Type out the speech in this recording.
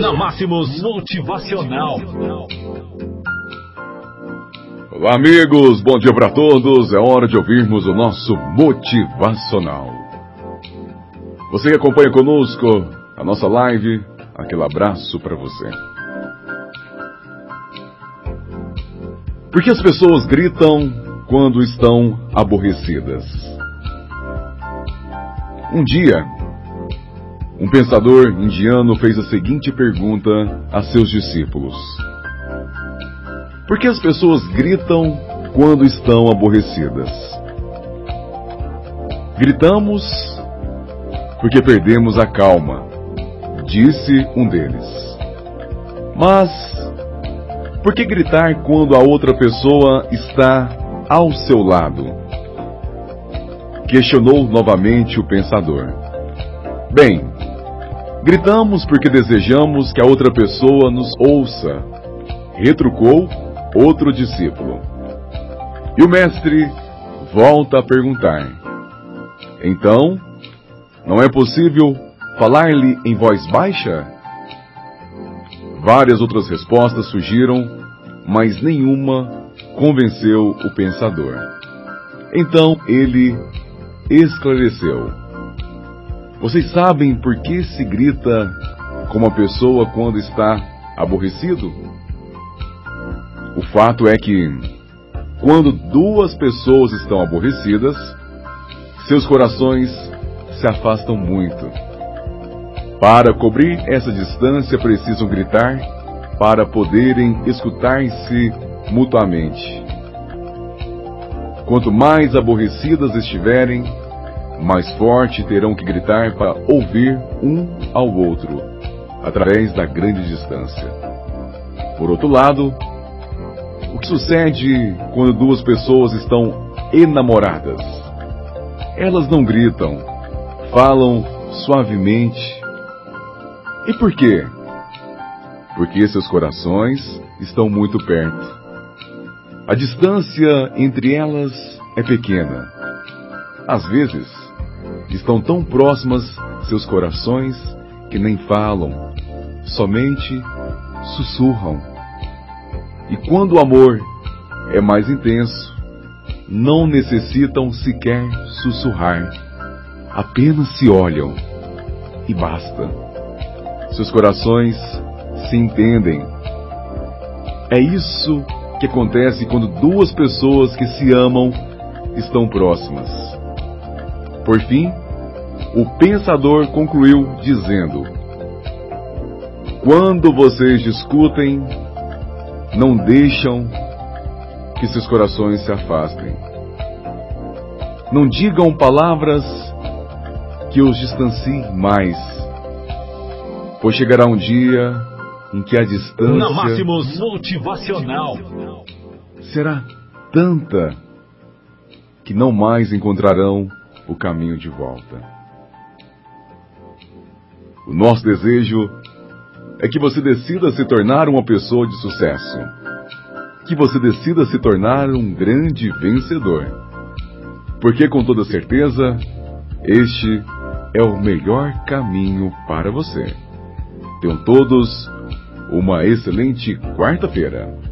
Na Máximos Motivacional. Olá, amigos, bom dia para todos. É hora de ouvirmos o nosso Motivacional. Você que acompanha conosco a nossa live, aquele abraço para você. Por que as pessoas gritam quando estão aborrecidas? Um dia, um pensador indiano fez a seguinte pergunta a seus discípulos: Por que as pessoas gritam quando estão aborrecidas? Gritamos porque perdemos a calma, disse um deles. Mas por que gritar quando a outra pessoa está ao seu lado? Questionou novamente o pensador. Bem, gritamos porque desejamos que a outra pessoa nos ouça, retrucou outro discípulo. E o mestre volta a perguntar: Então, não é possível falar-lhe em voz baixa? Várias outras respostas surgiram, mas nenhuma convenceu o pensador. Então ele esclareceu. Vocês sabem por que se grita como a pessoa quando está aborrecido? O fato é que, quando duas pessoas estão aborrecidas, seus corações se afastam muito. Para cobrir essa distância, precisam gritar para poderem escutar-se mutuamente. Quanto mais aborrecidas estiverem, mais forte terão que gritar para ouvir um ao outro, através da grande distância. Por outro lado, o que sucede quando duas pessoas estão enamoradas? Elas não gritam, falam suavemente e por quê? Porque seus corações estão muito perto. A distância entre elas é pequena. Às vezes, estão tão próximas seus corações que nem falam, somente sussurram. E quando o amor é mais intenso, não necessitam sequer sussurrar, apenas se olham e basta. Seus corações se entendem. É isso que acontece quando duas pessoas que se amam estão próximas. Por fim, o pensador concluiu dizendo: Quando vocês discutem, não deixam que seus corações se afastem. Não digam palavras que os distanciem mais Pois chegará um dia em que a distância. Na Máximos Motivacional. Será tanta que não mais encontrarão o caminho de volta. O nosso desejo é que você decida se tornar uma pessoa de sucesso. Que você decida se tornar um grande vencedor. Porque, com toda certeza, este é o melhor caminho para você. Tenham todos uma excelente quarta-feira.